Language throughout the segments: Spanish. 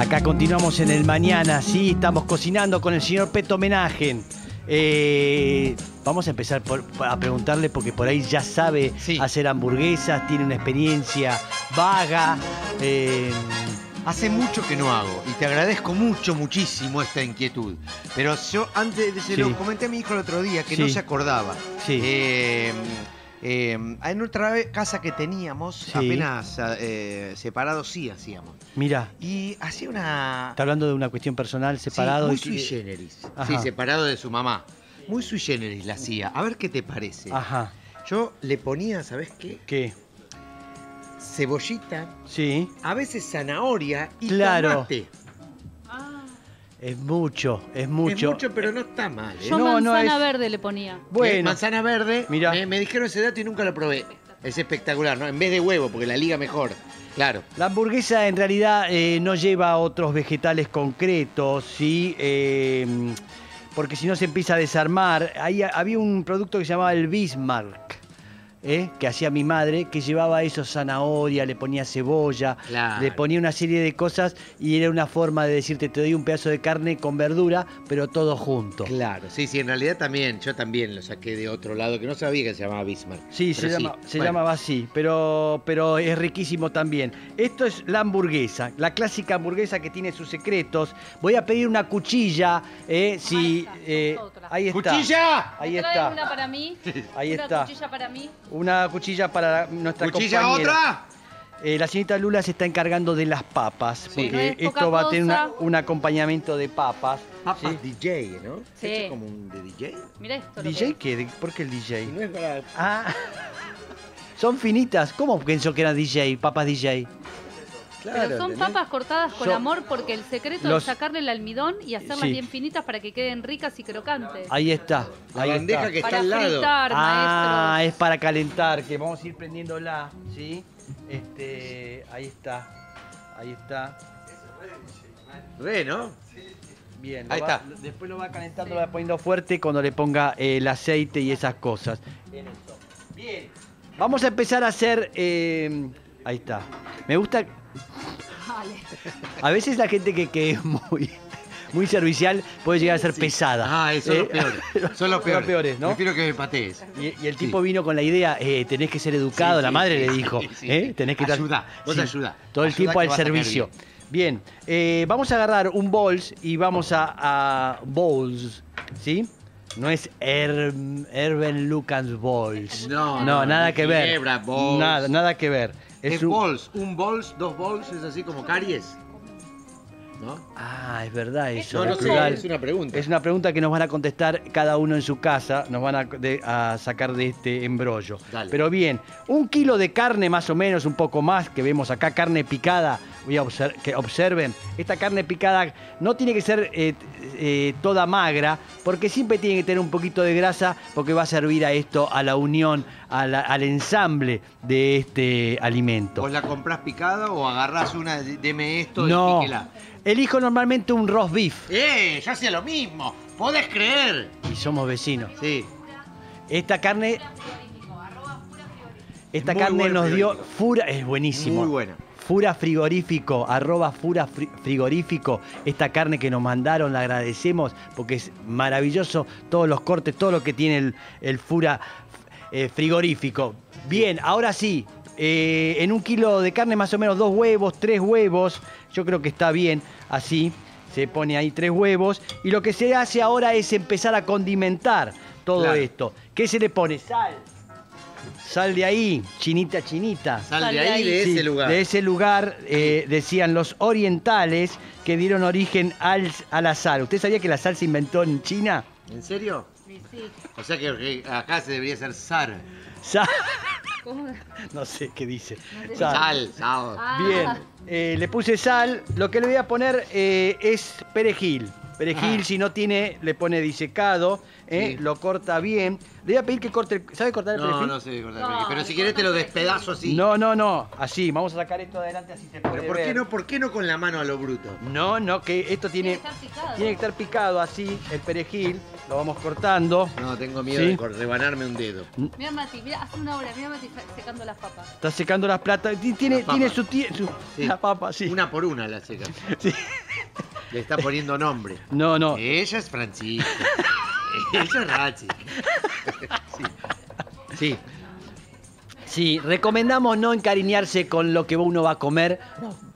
Acá continuamos en el mañana, sí, estamos cocinando con el señor Peto Homenaje. Eh, vamos a empezar por- a preguntarle porque por ahí ya sabe Sí. hacer hamburguesas, tiene una experiencia vaga. eh, Hace mucho que no hago y te agradezco mucho, muchísimo esta inquietud. Pero yo antes se Sí. lo comenté a mi hijo el otro día que Sí. no se acordaba. Sí. Eh, eh, en otra vez- casa que teníamos, Sí. apenas eh, separados sí hacíamos. mira, Y hacía una... está hablando de una cuestión personal Sí, separado. muy y- sui generis. Ajá. Sí, separado de su mamá. Muy sui generis la hacía. A ver qué te parece. Ajá, Yo le ponía, ¿sabes qué? ¿qué? Cebollita, Sí, a veces zanahoria y Claro. tomate. Es mucho, es mucho. Es mucho, pero no está mal. ¿eh? Yo No, no manzana es- verde le ponía. Bueno, Manzana verde. Mirá. Me, me dijeron ese dato y nunca lo probé. Es espectacular, ¿no? En vez de huevo, porque la liga mejor. Claro. La hamburguesa en realidad eh, no lleva otros vegetales concretos, ¿sí? Eh, porque si no se empieza a desarmar. Ahí había un producto que se llamaba el Bismarck, ¿eh? que hacía mi madre, que llevaba eso, zanahoria, le ponía cebolla, Claro. le ponía una serie de cosas y era una forma de decirte, te doy un pedazo de carne con verdura, pero todo junto. Claro, sí, sí, en realidad también, yo también lo saqué de otro lado, que no sabía que se llamaba Bismarck. Sí, se, llama, se Bueno, llamaba así, pero, pero es riquísimo también. Esto es la hamburguesa, la clásica hamburguesa que tiene sus secretos. Voy a pedir una cuchilla, eh, si... está, eh, otra. ahí está. ¡Cuchilla! Ahí ¿Me trae está. una para mí? Ahí una está. cuchilla para mí. Una cuchilla para nuestra ¿Cuchilla compañera. otra? Eh, la señorita Lula se está encargando de las papas, Sí. porque No es esto va a tener una- un acompañamiento de papas. Papas ¿sí? DJ, ¿no? Sí. ¿Hecho como un de DJ? Mira esto. lo ¿DJ que- qué? ¿De- ¿Por qué el DJ? No es para... Ah, son finitas. ¿Cómo pensó que era DJ, papas DJ? Claro, Pero son papas cortadas con amor porque el secreto Los- es sacarle el almidón y hacerlas Sí. bien finitas para que queden ricas y crocantes. Ahí está. La ahí bandeja está. que está para al lado. fritar, Ah, maestros. es para calentar, que vamos a ir prendiéndola, ¿sí? Este, ahí está. Ahí está. Re, ¿no? Bien. Ahí va- está. después lo va calentando, lo va poniendo fuerte cuando le ponga eh, el aceite y esas cosas. Bien. Vamos a empezar a hacer. eh, ahí está. Me gusta. A veces la gente que, que es muy, muy servicial puede llegar a ser pesada. Ah, son los Eh, peores. Son los peores. peores, ¿no? Prefiero que me patees. Y, y el tipo vino con la idea, eh, tenés que ser educado, Sí, la madre sí, le dijo, sí, sí. ¿eh? tenés que vos ayudá. Todo el Ayudá tiempo al servicio. Bien, eh, vamos a agarrar un bols y vamos a, a bowls, ¿sí? No es Her- Herben Lucas Bowls. No, no, no, nada que ver. Ginebra Bowls. Nada, nada que ver. Es, un- bols, un bols, dos bols, es así como caries. ¿No? Ah, es verdad eso. No, no sé, es una pregunta. Es una pregunta que nos van a contestar cada uno en su casa, nos van a, de- a sacar de este embrollo. Dale. Pero bien, un kilo de carne más o menos, un poco más, que vemos acá, carne picada. Voy a obser- que observen, esta carne picada no tiene que ser eh, eh, toda magra, porque siempre tiene que tener un poquito de grasa, porque va a servir a esto, a la unión, a la- al ensamble de este alimento. ¿Vos la comprás picada o agarrás una, de- deme esto y No, píquela? Elijo normalmente un roast beef, ¡Eh! Yo hacía lo mismo. ¿Podés creer? y somos vecinos. Sí. Esta carne. Esta Muy carne buen nos dio frigorífico. fura, es buenísimo. Muy buena. Fura frigorífico, arroba fura fri- frigorífico. Esta carne que nos mandaron, la agradecemos porque es maravilloso. Todos los cortes, todo lo que tiene el, el fura eh, frigorífico. Bien, ahora sí. Eh, en un kilo de carne, más o menos dos huevos, tres huevos. Yo creo que está bien así. Se pone ahí tres huevos. Y lo que se hace ahora es empezar a condimentar todo Claro. esto. ¿Qué se le pone? Sal. Sal de ahí, chinita, chinita. Sal de ahí, de Sí, ese lugar. De ese lugar, eh, decían los orientales que dieron origen al- a la sal. ¿Usted sabía que la sal se inventó en China? ¿En serio? Sí, sí. O sea que acá se debería hacer sal. Sal. ¿Cómo? No sé qué dice. sé. Sal. Sal, sal. Ah. Bien, eh, le puse sal. Lo que le voy a poner eh, es perejil. Perejil, Ah. si no tiene, le pone disecado. eh, Sí. Lo corta bien. Le voy a pedir que corte. el- ¿Sabe cortar el No, perejil? no sé cortar No, perejil, Pero si le querés te lo despedazo así. No, no, no. Así, vamos a sacar esto adelante así se puede ¿Pero por qué no, por qué no con la mano a lo bruto? No, no, que esto tiene, Tiene que estar picado. tiene que estar picado así, el perejil. Lo vamos cortando. No, tengo miedo Sí. de rebanarme un dedo. Mira Mati, mira, hace una hora, mira Mati secando las papas. Está secando las platas. Ti- Tiene, Las tiene su, su- Sí. La papa, sí. Una por una la seca. Sí. Le está poniendo nombre. No, no. Ella es Francisca. Ella es Rachi. Sí. Sí. Sí, recomendamos no encariñarse con lo que uno va a comer,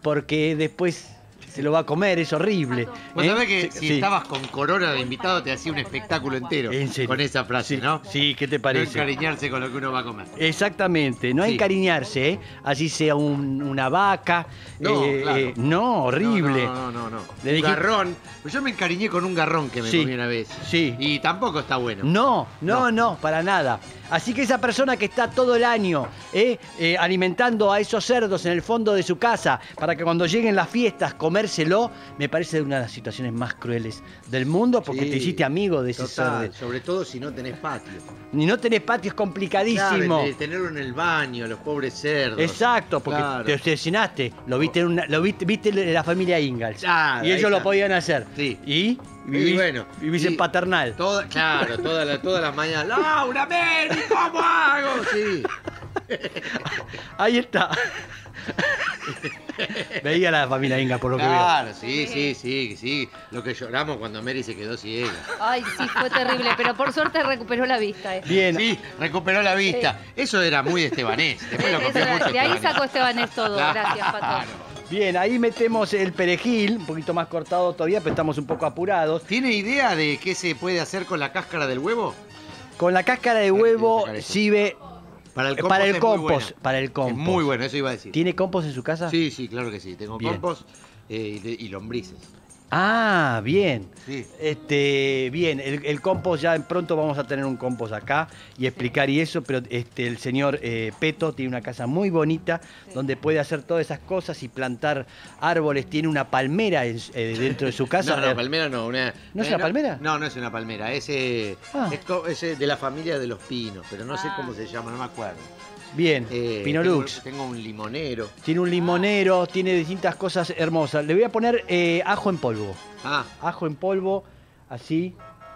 porque después se lo va a comer, es horrible. Vos ¿eh? sabés que Sí, si sí. estabas con Corona de invitado te hacía un espectáculo entero ¿En serio? con esa frase, Sí, ¿no? Sí, ¿qué te No parece? encariñarse con lo que uno va a comer. Exactamente, no encariñarse, ¿eh? así sea un- una vaca. No, eh, claro. eh, no, horrible. No, no, no, no. Le Un garrón. Yo me encariñé con un garrón que me comí una vez. Sí. Y tampoco está bueno. No, no, No. no, para nada. Así que esa persona que está todo el año ¿eh? Eh, alimentando a esos cerdos en el fondo de su casa para que cuando lleguen las fiestas comérselo, me parece una de las situaciones más crueles del mundo porque Sí. te hiciste amigo de ese Total, cerdo. sobre todo si no tenés patio. Ni no tenés patio, es complicadísimo. Claro, tenerlo en el baño, los pobres cerdos. Exacto, porque Claro. te obsesionaste, lo viste en una, lo viste, viste la familia Ingalls. Claro, y ellos lo podían hacer. Sí. Y vivís, bueno, vivís y- en paternal. Toda, claro, todas las todas las mañanas. ¡Laura, Mary, cómo hago! Sí. Ahí está. Veía la familia Ingalls por lo que veo. Claro, sí, sí, sí, sí. Lo que lloramos cuando Mary se quedó ciega. Ay, sí, fue terrible, pero por suerte recuperó la vista. eh. Bien, Sí, recuperó la vista. Eso era muy estebanés. Después lo copió mucho de ahí Estebanés. sacó Estebanés todo. Gracias, Pato. Bien, ahí metemos el perejil, un poquito más cortado todavía, pero estamos un poco apurados. ¿Tiene idea de qué se puede hacer con la cáscara del huevo? Con la cáscara de huevo sirve Para el Eh, compost. para el es muy compost, buena. para el compost. Es muy bueno, eso iba a decir. ¿Tiene compost en su casa? Sí, sí, claro que sí. Tengo Bien. compost eh, y, de- y lombrices. Ah, bien. Sí. Este, bien, el, el compost ya pronto vamos a tener un compost acá y explicar y eso, pero este, el señor eh, Peto tiene una casa muy bonita donde puede hacer todas esas cosas y plantar árboles. Tiene una palmera en- eh, dentro de su casa. No, no, palmera no. Una, ¿No es una palmera? No, no es una palmera. Es, eh, Ah. es, eh, de la familia de los pinos, pero no sé Ah. cómo se llama, no me acuerdo. Bien, Eh, Pinolux. Tengo, tengo un limonero. Tiene un limonero, tiene distintas cosas hermosas. Le voy a poner eh, ajo en polvo. Ah, Ajo en polvo, así,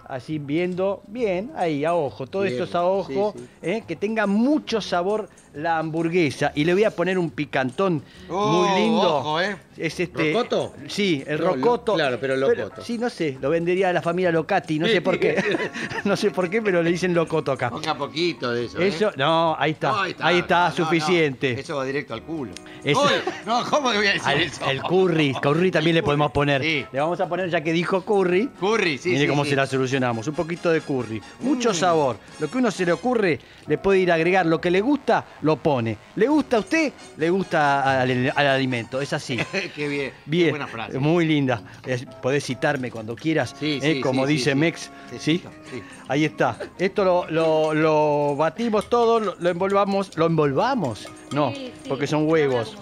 así viendo. Bien, ahí, a ojo. Todo Bien, esto es a ojo. sí, sí. eh, que tenga mucho sabor la hamburguesa. Y le voy a poner un picantón Oh, muy lindo. ojo, ¿eh? Es este. ¿Rocoto? Sí, el No, lo- rocoto. claro, pero locoto. sí, no sé, lo vendería a la familia Locati, no sé por qué. no sé por qué, pero le dicen locoto acá. ponga poquito de eso. ¿eh? Eso, no, ahí está. No, ahí está, no, suficiente. no, Eso va directo al culo. Eso- Uy, no, ¿cómo le voy a decir Al- eso? el curry, curry también El le podemos poner. sí. Le vamos a poner, ya que dijo curry, Curry, sí, Mire sí, cómo sí. se la solucionamos. Un poquito de curry. Mucho Mm. sabor. Lo que uno se le ocurre, le puede ir a agregar. Lo que le gusta, lo pone. ¿Le gusta a usted? Le gusta al, al alimento. Es así. Qué bien. Bien. Qué buena frase. Muy linda. Es- podés citarme cuando quieras. Sí, ¿eh? sí, como sí, dice sí, Mex. sí. ¿sí? Sí. Ahí está. Esto lo, lo- lo batimos todo, lo, lo envolvamos. ¿Lo envolvamos? No, Sí, sí, porque son huevos.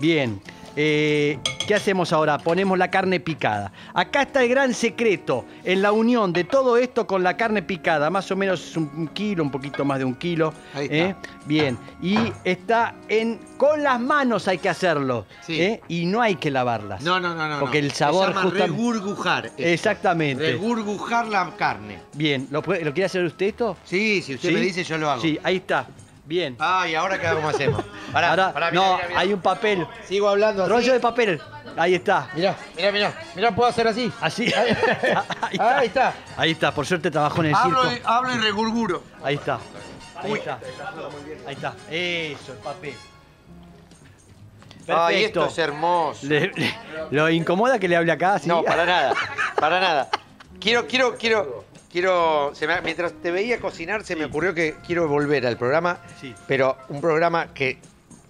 Bien. Eh, ¿Qué hacemos ahora? Ponemos la carne picada. Acá está el gran secreto en la unión de todo esto con la carne picada. Más o menos un un kilo, un poquito más de un kilo. Ahí está. ¿eh? Bien. Y está en. Con las manos hay que hacerlo. Sí. ¿eh? Y no hay que lavarlas. No, no, no, no. Porque el sabor Se llama justam- regurgujar. esto. Exactamente. Regurgujar la carne. Bien. ¿Lo, puede- ¿lo quiere hacer usted esto? Sí, si usted ¿Sí? me dice, yo lo hago. Sí, ahí está. Bien. Ah, ¿y ahora qué cómo hacemos? Pará, Ahora, pará, mirá, no, mirá, mirá. hay un papel. Sigo hablando así. Rollo de papel. Ahí está. Mirá, mirá, mirá. Mirá, puedo hacer así. Así. Ahí, está. Ahí está. Ahí está, por suerte trabajó en el Hablo circo. y, hablo y regurguro. Ahí está. Ahí Uy. está. Ahí está. Eso, el papel. Ay, Perfecto. esto es hermoso. Le- le- ¿Lo incomoda que le hable acá? ¿sí? No, para nada, para nada. Quiero, quiero, quiero, quiero. se me- mientras te veía cocinar, se me ocurrió que quiero volver al programa, Sí. pero un programa que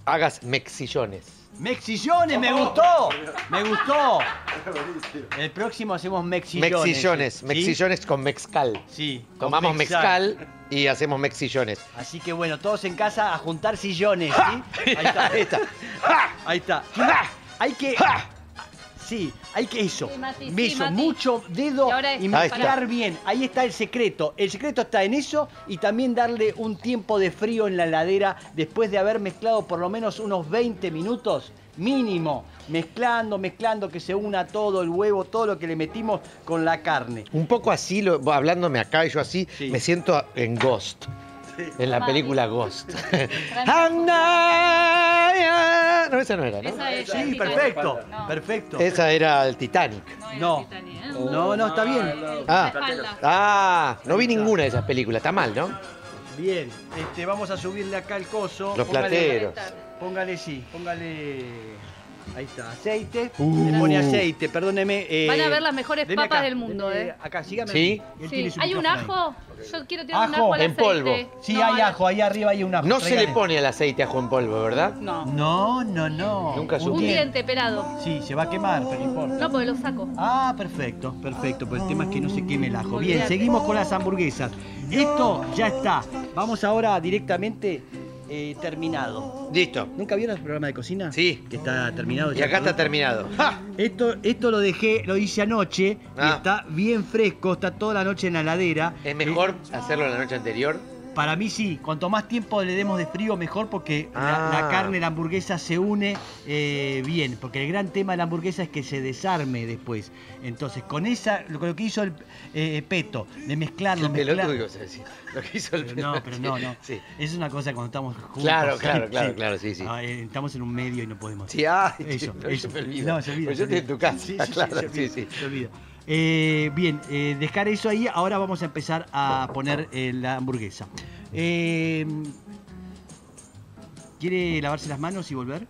hagas mexillones. Mexillones, me gustó. Me gustó. El próximo hacemos mexillones. Mexillones, ¿sí? mexillones con mezcal. Sí. con Tomamos mezcal y hacemos mexillones. Así que bueno, todos en casa a juntar sillones, ¿sí? Ahí está. Ahí está. Ahí está. Hay que. Sí, hay que eso. Sí, Mati, sí, Beso, Mati. mucho dedo Y ahora y es- mezclar bien. Ahí está el secreto. El secreto está en eso y también darle un tiempo de frío en la heladera después de haber mezclado por lo menos unos 20 minutos. mínimo, mezclando, mezclando, que se una todo, el huevo, todo lo que le metimos con la carne. Un poco así, lo- hablándome acá y yo así, Sí. me siento en Ghost. En la Ah, película Ghost. No, esa no era, ¿no? Esa es Sí, perfecto, No. perfecto. Esa era el Titanic. No, era No. Titanic, ¿eh? No, no, está bien. Ah. La espalda. Ah, no vi ninguna de esas películas. Está mal, ¿no? Bien, este, vamos a subirle acá el coso. Los Póngale- plateros. Póngale, sí, póngale. Ahí está, aceite. Uh. Le pone aceite, perdóneme. eh, Van a ver las mejores papas acá, del mundo, deme ¿eh? Acá, sígame. Sí. Sí. ¿Hay un ajo? Yo quiero tirar un Ajo ajo al en aceite. polvo. Sí, No, hay al- ajo, ahí arriba hay un ajo. No se le pone el aceite ajo en polvo, ¿verdad? No. No, no, no. Nunca Un supe. diente pelado. Sí, se va a quemar, pero no importa. No, porque lo saco. Ah, perfecto, perfecto. Pues el tema es que no se queme el ajo. Bien, seguimos con las hamburguesas. Esto ya está. Vamos ahora directamente eh, terminado. Listo. ¿Nunca vieron el programa de cocina? Sí. Que está terminado. Y ya acá está terminado. ¡Ja! Esto, esto lo dejé, lo hice anoche y Ah. está bien fresco, está toda la noche en la heladera. ¿Es mejor hacerlo la noche anterior? Para mí sí, cuanto más tiempo le demos de frío mejor porque la, Ah. la carne, la hamburguesa se une eh, bien, porque el gran tema de la hamburguesa es que se desarme después. Entonces, con esa, lo, lo que hizo el eh, Peto, de mezclarlo, El mezclar- ibas a decir. Lo que hizo el Pero no, pero no, no. Sí. Es una cosa cuando estamos juntos. Claro, claro, claro, claro, sí, sí. Ah, eh, estamos en un medio y no podemos. Sí, ay, Eso, eso. se me olvida. No, se olvida. Pues se yo estoy en tu casa, Sí, sí, sí, claro, sí, sí. se olvida. Eh, bien, eh, dejar eso ahí. Ahora vamos a empezar a poner eh, la hamburguesa. ¿Quiere lavarse las manos y volver?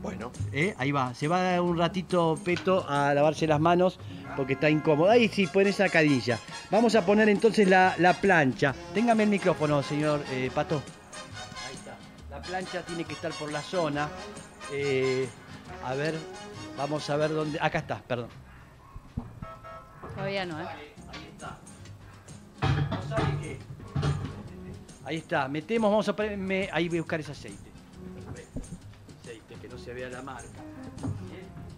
Bueno. Ahí va. Se va un ratito Peto a lavarse las manos porque está incómodo. Ahí sí, pone esa cadilla. Vamos a poner entonces la, la plancha. Téngame el micrófono, señor Pato. Ahí está. La plancha tiene que estar por la zona. A ver, vamos a ver dónde. Acá está, perdón. Todavía no, ¿eh? Ahí está. Ahí está. Metemos, vamos a ponerme. Ahí voy a buscar ese aceite. Perfecto. Aceite, que no se vea la marca.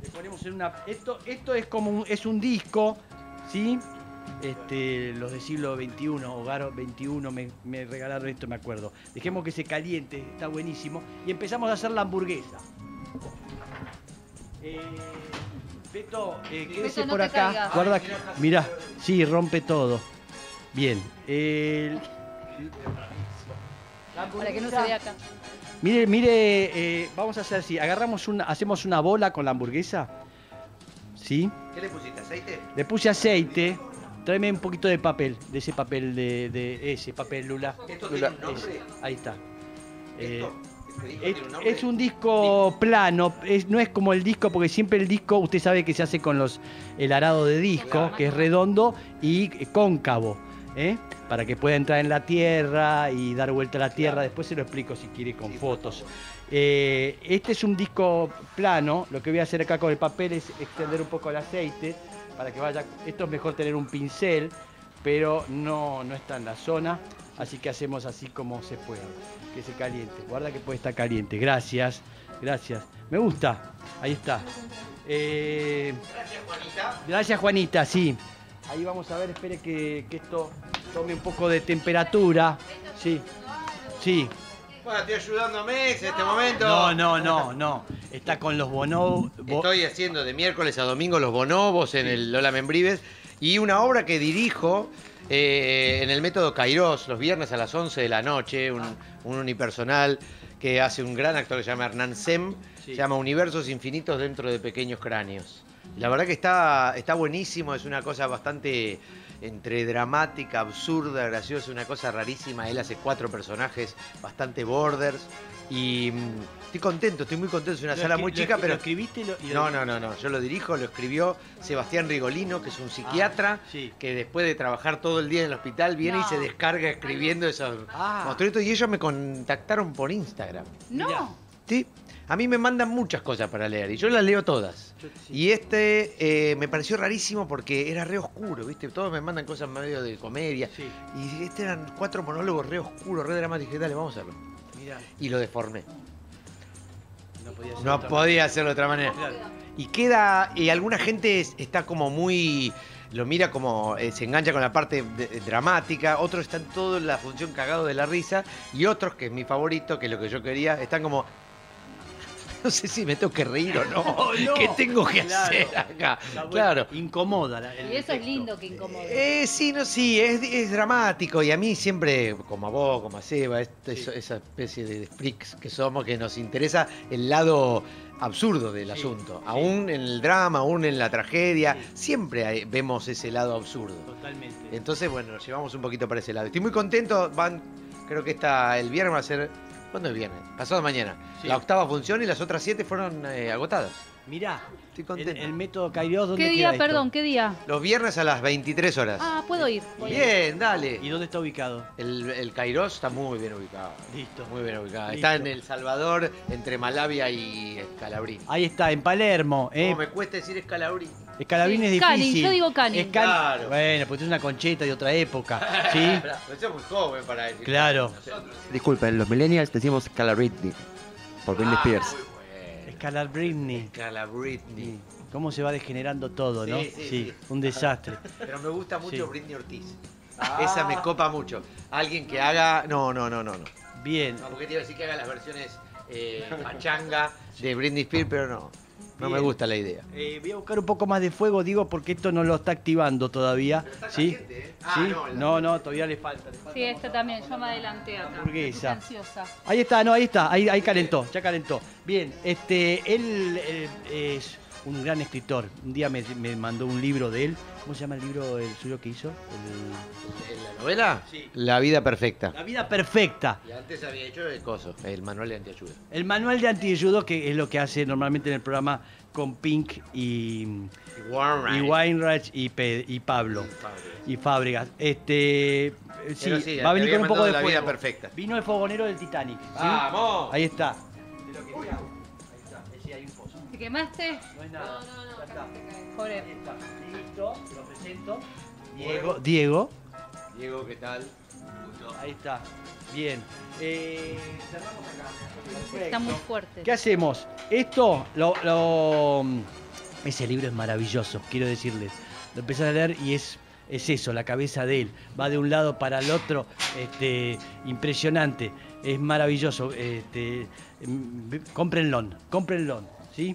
Le ponemos en una. Esto, esto es como un, es un disco, ¿sí? Este, los del siglo XXI, Hogar XXI, me, me regalaron esto, me acuerdo. Dejemos que se caliente, está buenísimo. Y empezamos a hacer la hamburguesa. Eh, Beto, eh, quédese Beto, no por te acá. caigas. Guarda, que- mirá, sí, rompe todo. Bien. el- Para que no se vea acá. Mire, mire, eh, vamos a hacer así. Agarramos una, hacemos una bola con la hamburguesa. ¿Sí? ¿qué le pusiste? ¿Aceite? Le puse aceite. Tráeme un poquito de papel, de ese papel de, de ese papel Lula. ¿Esto Lula, tiene un nombre? ese, ahí está. Eh, ¿Esto? ¿Este disco es, un nombre? es un disco plano, es- no es como el disco, porque siempre el disco, usted sabe que se hace con los el arado de disco, que es redondo y cóncavo, ¿eh? para que pueda entrar en la tierra y dar vuelta a la tierra. Después se lo explico si quiere con fotos. Eh, este es un disco plano, lo que voy a hacer acá con el papel es extender un poco el aceite para que vaya. Esto es mejor tener un pincel, pero no, no está en la zona, así que hacemos así como se puede, que se caliente. Guarda que puede estar caliente. Gracias, gracias. Me gusta, ahí está. Eh, Gracias, Juanita. gracias Juanita, sí. Ahí vamos a ver, espere que, que esto tome un poco de temperatura. Sí, sí. Bueno, estoy ayudándome en este momento. No, no, no, no. Está con los bonobos. Estoy haciendo de miércoles a domingo los bonobos en el Lola Membrives y una obra que dirijo eh, en el método Kairos los viernes a las 11 de la noche, un, un unipersonal que hace un gran actor que se llama Hernán Sem, Sí. se llama Universos Infinitos dentro de pequeños cráneos. La verdad que está, está buenísimo, es una cosa bastante entre dramática, absurda, graciosa, una cosa rarísima. Él hace cuatro personajes bastante borders y mm, estoy contento, estoy muy contento, es una Lo sala muy chica, pero ¿Lo escribiste? y lo- y lo- no, no, no, no. Yo lo dirijo, lo escribió Sebastián Rigolino, que es un psiquiatra, Ah, sí. que después de trabajar todo el día en el hospital viene y se descarga escribiendo esos Ah. monstruitos. Y ellos me contactaron por Instagram. No. Sí. A mí me mandan muchas cosas para leer y yo las leo todas. Yo- sí. Y este eh, me pareció rarísimo porque era re oscuro, ¿viste? Todos me mandan cosas medio de comedia. Sí, Y este eran cuatro monólogos re oscuros, re dramáticos. Dije, dale, vamos a hacerlo. Mirá, Y lo deformé. no podía No hacerlo de otra manera. Y queda, y alguna gente es- está como muy, lo mira como, eh, se engancha con la parte de- dramática, otros están todos en la función cagado de la risa, y otros, que es mi favorito, que es lo que yo quería, están como... no sé si me tengo que reír o no. ¿Qué tengo que claro. hacer acá? Está bueno, Claro. Incomoda. la- el Y eso es lindo que incomode. Eh, sí, no, sí, es, es dramático y a mí siempre, como a vos, como a Seba, este- eso- esa especie de freaks que somos, que nos interesa el lado absurdo del Sí, asunto. sí. Aún en el drama, aún en la tragedia, siempre hay- vemos ese lado absurdo. Totalmente. Entonces, bueno, nos llevamos un poquito para ese lado. Estoy muy contento, van, creo que esta, el viernes va a ser, ¿cuándo es viernes? Pasado mañana. Sí. La octava función y las otras siete fueron eh, agotadas. Mirá, Estoy el, contento. el método Kairos, ¿dónde ¿Qué queda día, esto? perdón, qué día? Los viernes a las 23 horas. Ah, puedo ir. voy a ir. Bien, dale. ¿Y dónde está ubicado? El, el Kairos está muy bien ubicado. Listo. Muy bien ubicado. Listo. Está en El Salvador, entre Malavia y Escalabrín. Ahí está, en Palermo. ¿eh? ¿Cómo me cuesta decir Escalabrín? Escalabrín Sí, es Canning, difícil. yo digo Canning. Es Can- Claro. Bueno, pues es una concheta de otra época. ¿Sí? Pero soy muy joven para decir. Claro. Nosotros- Disculpen, los millennials decimos Calabritney por Britney Ah, Spears. Escalabrini. Escalabritney. Cómo se va degenerando todo, ¿no? Sí, sí, sí. un desastre. Pero me gusta mucho Sí. Britney Ortiz. Ah. Esa me copa mucho. Alguien que haga. No, no, no, no, no. Bien. No, porque te iba a decir que haga las versiones eh, pachanga de Britney Spears, pero no. No me gusta la idea. Eh, voy a buscar un poco más de fuego, digo, porque esto no lo está activando todavía. está ¿Sí? caliente, ¿eh? Ah, ¿Sí? no, la- No, no, todavía le falta. le falta Sí, esta también, yo me adelanté acá. Hamburguesa. Ahí está, no, ahí está, ahí, ahí calentó, ya calentó. Bien, este, él eh, es un gran escritor. Un día me, me mandó un libro de él. ¿Cómo se llama el libro el suyo que hizo? El- ¿En la novela? Sí. La vida perfecta. La vida perfecta. Y antes había hecho el coso, el manual de antiayuda. El manual de antiayudo, que es lo que hace normalmente en el programa con Pink y, Y Warren. y Weinreich y, Pe- y Pablo. y Fábregas. Este, eh, sí, va a venir con un poco de La vida perfecta. Vino el fogonero del Titanic. ¿sí? ¡Vamos! Ahí está. Ahí está. ¿Te quemaste? No es nada. No, no, no, Ya está. Pobre. Ahí está. Listo, te lo presento. Diego. Diego. Diego, ¿qué tal? Ahí está. Bien. Eh, cerramos acá. Está muy fuerte. ¿Qué hacemos? Esto, lo, lo- ese libro es maravilloso, quiero decirles. Lo empezás a leer y es, es eso, la cabeza de él. Va de un lado para el otro, este, impresionante. Es maravilloso. Este, mm, cómprenlo, cómprenlo, ¿sí?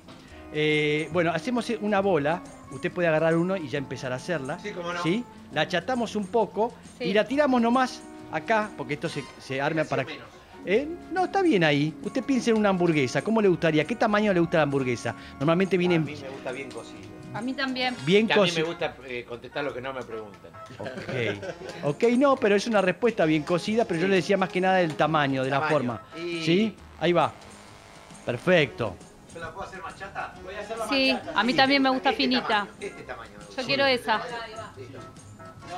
Eh, bueno, hacemos una bola. Usted puede agarrar uno y ya empezar a hacerla. Sí, cómo no. ¿sí? La achatamos un poco Sí. y la tiramos nomás acá, porque esto se, se arma para... menos. ¿Eh? No, está bien ahí. Usted piensa en una hamburguesa. ¿Cómo le gustaría? ¿Qué tamaño le gusta la hamburguesa? Normalmente A mí me gusta bien cocido. A mí también. bien Que a mí me gusta eh, contestar lo que no me preguntan. Ok. Ok, no, pero es una respuesta bien cocida, pero yo le decía más que nada del tamaño, de la forma. Y- ¿Sí? Ahí va. Perfecto. ¿Yo la puedo hacer más chata? Voy a hacer la Sí, a mí también me gusta Este finita. tamaño, este tamaño. me gusta. Yo quiero esa. No,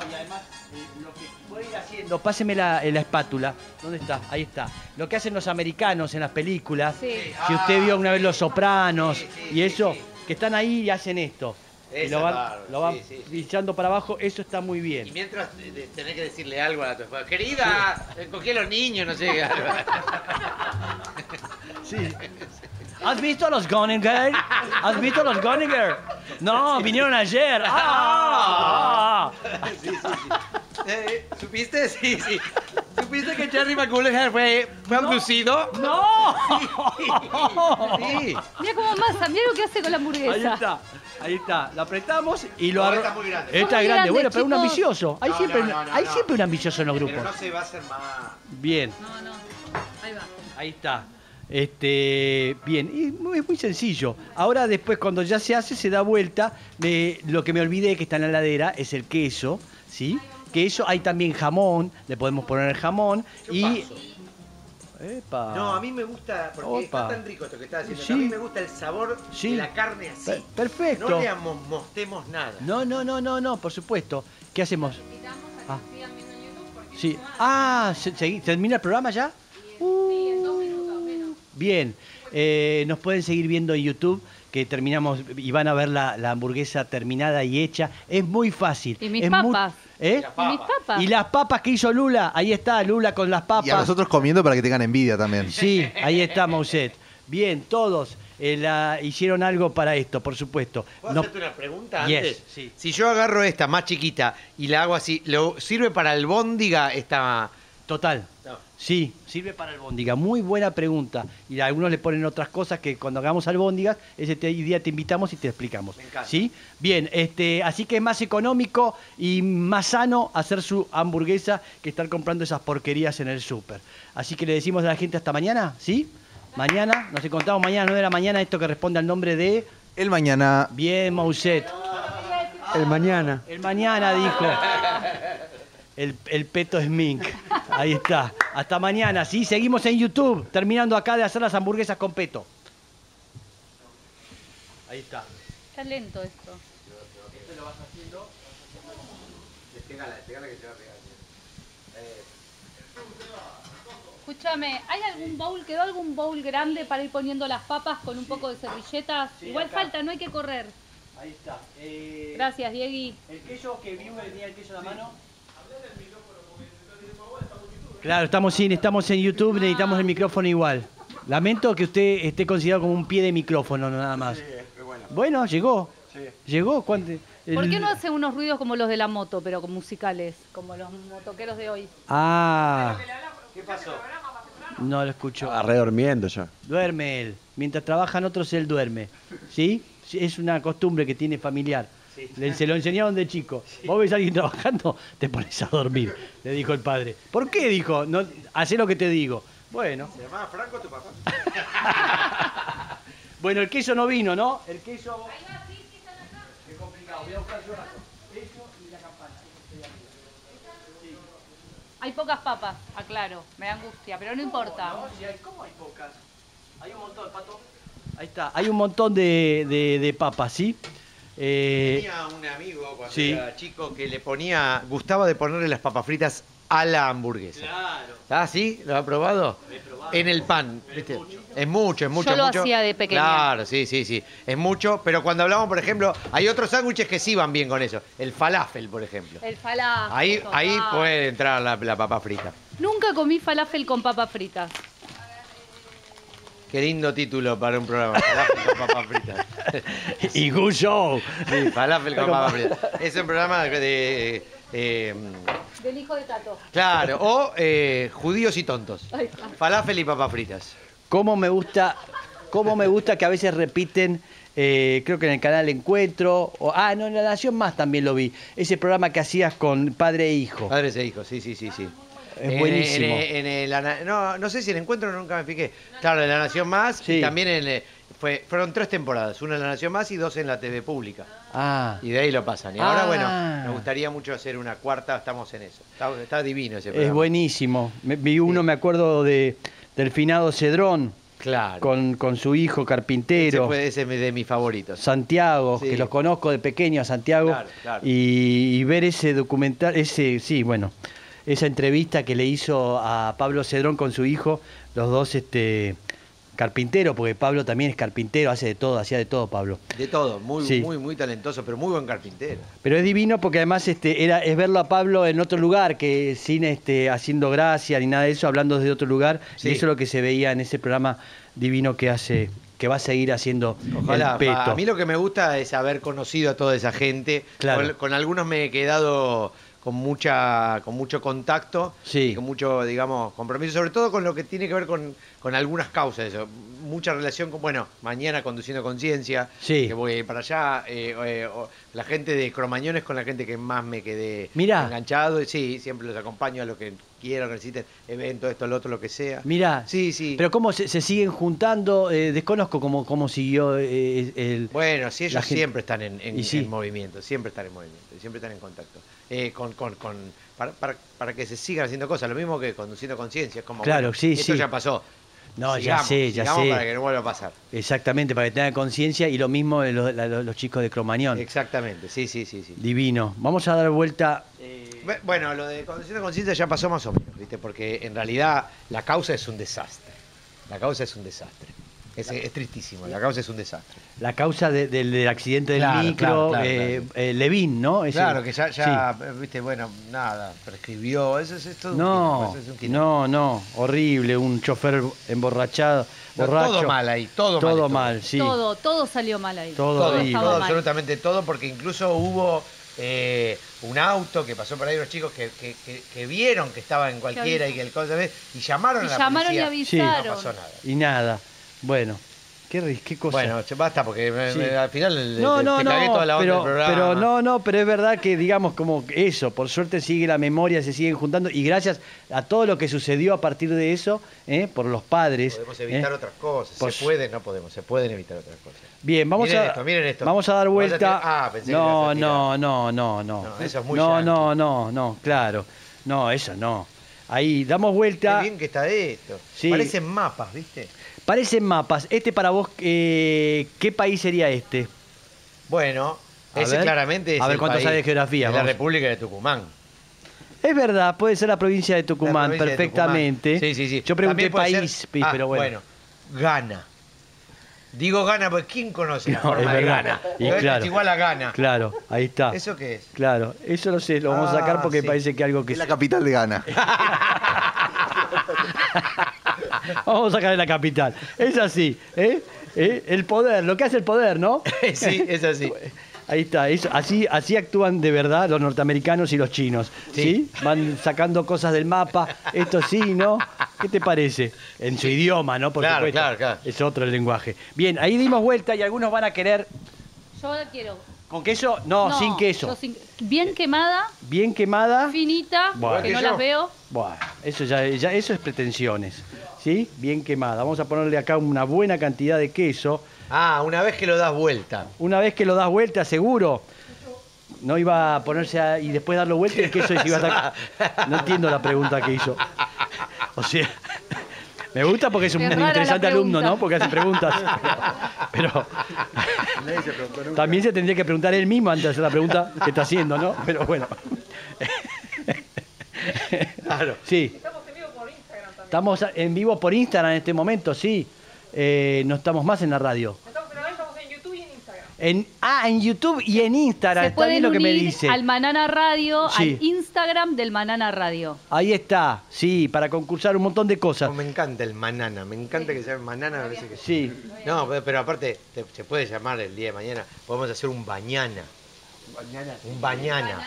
y además, eh, lo que puede ir haciendo. Páseme la, eh, la espátula. ¿Dónde está? Ahí está. Lo que hacen los americanos en las películas. Sí. Si usted vio una vez Los Sopranos Sí, sí, y eso, sí. que están ahí y hacen esto. y lo van, lo van sí, sí, sí. echando para abajo, eso está muy Y bien. mientras eh, tenés que decirle algo a la tu esposa. Querida, cogí a los niños, no sé. Sí. ¿Has visto a los Goninger? ¿Has visto a los Goninger? No, vinieron ayer. ¡Ah! sí, sí, sí. Eh, ¿Supiste? Sí, sí. ¿Supiste que Jerry McGullagher fue, fue abducido? ¡No! Sí. Mira cómo masa, mira lo que hace con la Ahí hamburguesa. está, ahí está. La apretamos y lo No, está muy grande. Está muy grande, grandes, bueno, pero un chicos. ambicioso. Hay, No, siempre, no, no, no, hay no. siempre un ambicioso en los grupos. Pero no se va a hacer más. Bien, No, no. Ahí va. ahí está. Este, bien, y muy- es muy sencillo. Ahora después cuando ya se hace se da vuelta. Me- lo que me olvidé que está en la heladera es el queso, ¿sí? Queso, hay también jamón, le podemos poner el jamón Yo y paso. Epa. No, a mí me gusta, porque Opa. está tan rico esto que estás haciendo, Sí. a mí me gusta el sabor Sí. de la carne así. Per- perfecto. No le amos- mostemos nada. No, no, no, no, no, por supuesto. ¿Qué hacemos? Invitamos a que Ah. sigan viendo en YouTube porque Sí. Ah, ¿se- se- ¿termina el programa ya? sí, en dos minutos menos. Bien, eh, nos pueden seguir viendo en YouTube, que terminamos y van a ver la, la hamburguesa terminada y hecha. Es muy fácil. Y mis es muy- papas. ¿Eh? Las ¿Y mis papas. Y las papas que hizo Lula, ahí está Lula con las papas. Y a nosotros comiendo para que tengan envidia también. Sí, ahí está Mauset. Bien, todos eh, la- hicieron algo para esto, por supuesto. ¿Puedo No- hacerte una pregunta Yes, antes? sí. Si yo agarro esta más chiquita y la hago así, ¿lo sirve para albóndiga esta Total. Sí, sirve para albóndiga. Muy buena pregunta. Y algunos le ponen otras cosas que cuando hagamos albóndigas, ese día te invitamos y te explicamos. Me encanta. ¿Sí? Bien, este, así que es más económico y más sano hacer su hamburguesa que estar comprando esas porquerías en el súper. Así que le decimos a la gente hasta mañana, ¿sí? Mañana, nos encontramos mañana a 9 de la mañana, esto que responde al nombre de... El mañana. Bien, Mouset. El mañana. El mañana dijo. El, el peto es Mink. Ahí está. Hasta mañana, ¿sí? Seguimos en YouTube, terminando acá de hacer las hamburguesas con peto. Ahí está. Está lento esto. Escúchame, ¿hay algún bowl? ¿Quedó algún bowl grande para ir poniendo las papas con un poco de servilletas? Sí, Igual acá. falta, no hay que correr. Ahí está. Eh, Gracias, Diegui. El queso que vio tenía el queso en la mano. Claro, estamos, sin, estamos en YouTube, necesitamos el micrófono igual. Lamento que usted esté considerado como un pie de micrófono nada más. bueno. llegó. Llegó. ¿cuánto? ¿Por qué no hace unos ruidos como los de la moto, pero con musicales, como los motoqueros de hoy? Ah. No lo escucho. Estaba redormiendo yo. Duerme él. Mientras trabajan otros, él duerme. Sí, Es una costumbre que tiene familiar. Le- Se lo enseñaron de chico. Vos ves a alguien trabajando, te pones a dormir, le dijo el padre. ¿Por qué? Dijo, no, hacé lo que te digo. Bueno. ¿Se llamaba Franco tu papá? Bueno, el queso no vino, ¿no? El queso... Qué complicado. Voy a buscar yo rato. Queso y la campana. Hay pocas papas, aclaro, me da angustia, pero no importa. No, si hay- ¿Cómo hay pocas? Hay un montón, Pato. Ahí está. Hay un montón de, de- de papas, ¿sí? Eh, Tenía un amigo cuando Sí. era chico que le ponía, gustaba de ponerle las papas fritas a la hamburguesa. claro. ¿Ah, sí? ¿Lo ha probado? En el pan, ¿viste? Es mucho, es mucho. Yo lo mucho. hacía de pequeña. Claro, sí, sí, sí. Es mucho, pero cuando hablamos, por ejemplo, hay otros sándwiches que sí van bien con eso. El falafel, por ejemplo. El falafel. Ahí, ahí puede entrar la, la papa frita. Nunca comí falafel con papas fritas. Qué lindo título para un programa. Falafel con papas fritas. y good show. Sí, falafel con papas fritas. Es un programa de... eh, Del hijo de Tato. claro, o eh, judíos y tontos. Falafel y papas fritas. Cómo me gusta, cómo me gusta que a veces repiten, eh, creo que en el canal Encuentro, o, ah, no, en La Nación Más también lo vi, ese programa que hacías con padre e hijo. Padres e hijos, sí, sí, sí, sí. Es En- buenísimo. en- en el no, no sé si el encuentro nunca me fijé. Claro, en La Nación Más Sí. y también en... eh, Fue, fueron tres temporadas, una en La Nación Más y dos en la TV pública. Ah, Y de ahí lo pasan. Y ahora, Ah. bueno, me gustaría mucho hacer una cuarta, estamos en eso. Está, está divino ese es programa. buenísimo. Me- vi uno, Sí. me acuerdo de del finado Cedrón, Claro. con, con su hijo ese carpintero. fue ese de mis favoritos. Santiago, Sí. que los conozco de pequeño a Santiago, Claro, claro. Y, y ver ese documental, ese, sí, bueno, esa entrevista que le hizo a Pablo Cedrón con su hijo, los dos este carpinteros, porque Pablo también es carpintero, hace de todo, hacía de todo Pablo. De todo, muy, Sí. muy, muy talentoso, pero muy buen carpintero. Pero es divino porque además este era es verlo a Pablo en otro lugar, que sin este haciendo gracia ni nada de eso, hablando desde otro lugar, Sí. y eso es lo que se veía en ese programa divino que hace que va a seguir haciendo Ojalá. el peto. A mí lo que me gusta es haber conocido a toda esa gente. Claro. Con, con algunos me he quedado con mucha con mucho contacto Sí. y con mucho digamos compromiso sobre todo con lo que tiene que ver con, con algunas causas eso mucha relación con bueno mañana conduciendo conciencia Sí. que voy a ir para allá eh, eh, o- la gente de Cromañón es con la gente que más me quedé Mirá. enganchado y sí siempre los acompaño a lo que quieran necesiten evento esto lo otro lo que sea Mirá, sí sí pero cómo se, se siguen juntando, Eh, desconozco cómo, cómo siguió eh, el... Bueno, sí, ellos siempre están en, en- Y sí. en movimiento, siempre están en movimiento, siempre están en contacto. Eh, con, con, con, para, para, para que se sigan haciendo cosas, lo mismo que conduciendo conciencia, es como, Claro, bueno, sí, esto sí. ya pasó. No, ya sé, ya sé. para que no vuelva a pasar. Exactamente, para que tengan conciencia y lo mismo los, chicos de Cromañón. Exactamente, sí, sí, sí, sí. Divino. Vamos a dar vuelta. Bu- Bueno, lo de conduciendo conciencia ya pasó más o menos, ¿viste? Porque en realidad la causa es un desastre. La causa es un desastre. Es, es tristísimo, la causa es un desastre. La causa de- del, del accidente del Claro, micro, claro, claro, eh, claro. eh, Levín, ¿no? Ese- Claro, que ya, sí. ya viste, bueno, nada, prescribió, eso es, es todo un No, quilombo, eso es un quilombo. no, no, horrible, un chofer emborrachado, No, borracho. todo mal ahí, todo mal Todo mal, sí. Todo, todo salió mal ahí. Todo Todo, todo, absolutamente todo, porque incluso hubo eh, un auto que pasó por ahí unos chicos que, que- que- que vieron que estaba en cualquiera y que el cosa y llamaron Y a la llamaron y policía. avisaron. No pasó nada. Y nada. Bueno, qué, qué cosa. Bueno, basta porque me- Sí. me- al final No, no, te no, cagué toda la onda pero, del programa. pero no, no, pero es verdad que digamos como eso, por suerte sigue la memoria, se siguen juntando y gracias a todo lo que sucedió a partir de eso, ¿eh? por los padres. Podemos evitar ¿eh? otras cosas. Por se su- puede, no podemos. Se pueden evitar otras cosas. Bien, vamos Miren a esto, miren esto. vamos a dar a vuelta. tirar- ah, pensé que no, a tirar. no, no, no, no. No, eso es muy No, no, no, no, claro. No, eso no. Ahí damos vuelta. Qué bien que está esto. Sí. Parecen mapas, ¿viste? Parecen mapas. Este para vos, eh, ¿qué país sería este? Bueno, A ese ver. claramente es A ver el cuánto país sabe de geografía, la vamos. República de Tucumán. Es verdad, puede ser la provincia de Tucumán, La provincia de perfectamente. Tucumán. Sí, sí, sí. Yo pregunté También país, ser- pi- Ah, pero bueno. Gana. Digo gana porque ¿quién conoce la No, forma es de gana? Y es claro. igual a gana. Claro, ahí está. ¿Eso qué es? Claro, eso lo sé, lo vamos a sacar Ah, porque sí. parece que algo que Es la capital de Ghana. Vamos a sacar de la capital. Es así, ¿eh? ¿Eh? El poder, lo que hace el poder, ¿no? sí, es así. Ahí está, eso- así, así actúan de verdad los norteamericanos y los chinos. ¿sí? Sí. Van sacando cosas del mapa, esto sí, ¿no? ¿Qué te parece? En su idioma, ¿no? Por Claro, supuesto. claro, claro. Es otro el lenguaje. Bien, ahí dimos vuelta y algunos van a querer. Yo la quiero. ¿Con queso? No, sin queso. sin- bien quemada, Bien quemada. finita, Bueno. que no las veo. Bueno, eso ya, ya eso es pretensiones. ¿Sí? Bien quemada. Vamos a ponerle acá una buena cantidad de queso. Ah, una vez que lo das vuelta. Una vez que lo das vuelta, seguro. No iba a ponerse a- y después darlo vuelta y el queso se iba a estar- No entiendo la pregunta que hizo. O sea, me gusta porque es un Es interesante alumno. ¿no? Porque hace preguntas. Pero también se tendría que preguntar él mismo antes de hacer la pregunta que está haciendo, ¿no? Pero bueno. Claro. Sí. Estamos en vivo por Instagram en este momento, sí. Eh, no estamos más en la radio. En, ah, en YouTube y en Instagram. Se Está bien lo que me unir dice. al Manana Radio, Sí. al Instagram del Manana Radio. Ahí está, sí, para concursar un montón de cosas. No, me encanta el manana, me encanta que sea manana, me parece que Sí, No, pero, aparte, te- se puede llamar el día de mañana, podemos hacer un bañana. Un bañana.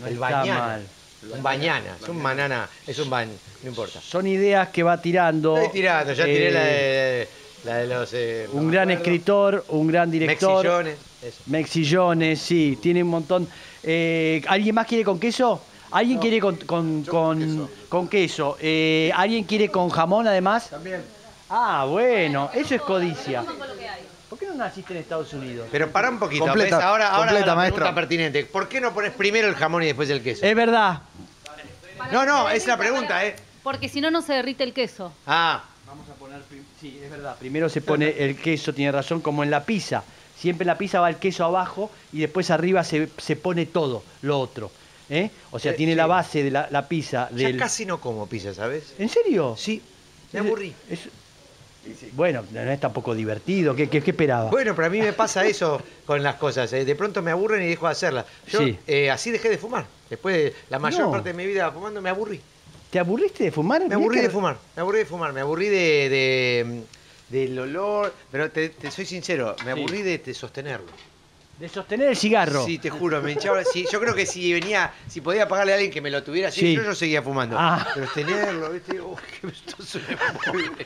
no el está bañana. mal. Un bañana, es un banana, es un bañ, no importa. Son ideas que va tirando. Estoy tirando, ya tiré eh, la de, la de los... eh, Un gran escritor, un gran director. Mexillones, eso. Mexillones, sí, tiene un montón. Eh, ¿Alguien más quiere con queso? ¿Alguien quiere con, con, con- con queso? Eh, ¿Alguien quiere con jamón además? También. Ah, bueno, eso es codicia. ¿Por qué no naciste en Estados Unidos? Pero para un poquito, Completa, ¿ves? ahora, ahora completa, la maestro. pregunta pertinente. ¿Por qué no pones primero el jamón y después el queso? Es verdad. No, no, es la pregunta, ¿eh? Porque si no, no se derrite el queso. Ah, Vamos a poner, sí, es verdad. Primero se pone el queso, tiene razón, como en la pizza. Siempre en la pizza va el queso abajo y después arriba se, se pone todo lo otro. ¿eh? O sea, Eh, tiene sí. la base de la, la pizza. ya Del... casi no como pizza, ¿sabes? ¿En serio? Sí, me Es- aburrí. es- Bueno, no es tampoco divertido. ¿Qué, qué, qué esperaba? Bueno, pero a mí me pasa eso con las cosas. eh, De pronto me aburren y dejo de hacerlas. Yo Sí. eh, así dejé de fumar. Después de la mayor No. parte de mi vida fumando me aburrí. ¿Te aburriste de fumar? Me aburrí de fumar. Me aburrí de fumar. Me aburrí de, de, del olor. Pero te, te soy sincero, me aburrí de, de sostenerlo. De sostener el cigarro. Sí, te juro, me hinchaba. sí, yo creo que si venía, si podía pagarle a alguien que me lo tuviera así, Sí. yo, yo seguía fumando. Ah. Pero tenerlo, ¿viste? Uy, que esto suena muy bien.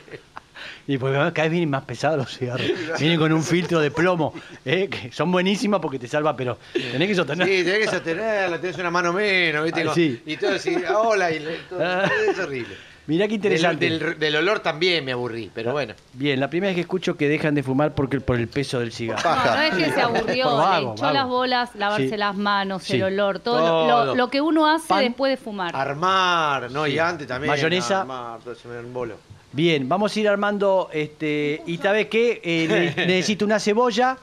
Y porque cada vez vienen más pesados los cigarros. Vienen con un filtro de plomo, ¿eh? que son buenísimas porque te salva, pero tenés que sostener. Sí, tenés que sostenerlo, tenés una mano menos, ¿viste? Ah, Como- sí. Y todo así, hola, y todo, Ah. es horrible. Mirá qué interesante. Del, del- del olor también me aburrí, pero bueno. Bien, la primera vez que escucho que dejan de fumar porque, por el peso del cigarro. No, no es que se aburrió, Por vago, le echó vago. las bolas, lavarse Sí. las manos, Sí. el olor, todo, Todo. Lo, lo- que uno hace Pan. después de fumar. Armar, ¿no? Sí. Y antes también. Mayonesa. Armar, todo se me embolo. Bien, vamos a ir armando, este, y sabes qué, Eh, ne- necesito una cebolla,